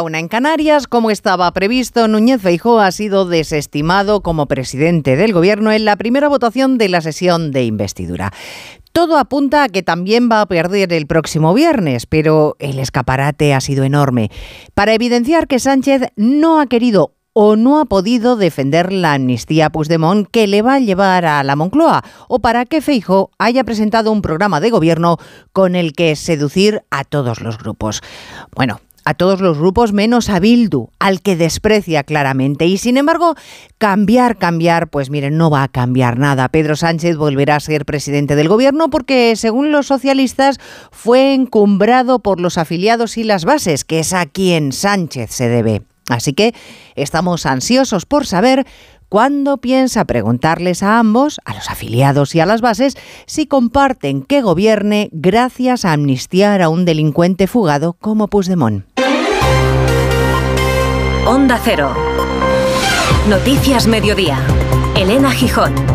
una en Canarias, como estaba previsto, Núñez Feijóo ha sido desestimado como presidente del gobierno en la primera votación de la sesión de investidura. Todo apunta a que también va a perder el próximo viernes, pero el escaparate ha sido enorme. Para evidenciar que Sánchez no ha querido o no ha podido defender la amnistía Puigdemont que le va a llevar a la Moncloa, o para que Feijo haya presentado un programa de gobierno con el que seducir a todos los grupos. Bueno, a todos los grupos menos a Bildu, al que desprecia claramente. Y sin embargo, cambiar, cambiar, pues miren, no va a cambiar nada. Pedro Sánchez volverá a ser presidente del gobierno porque, según los socialistas, fue encumbrado por los afiliados y las bases, que es a quien Sánchez se debe. Así que estamos ansiosos por saber cuándo piensa preguntarles a ambos, a los afiliados y a las bases, si comparten que gobierne gracias a amnistiar a un delincuente fugado como Puigdemont. Onda Cero. Noticias Mediodía. Elena Gijón.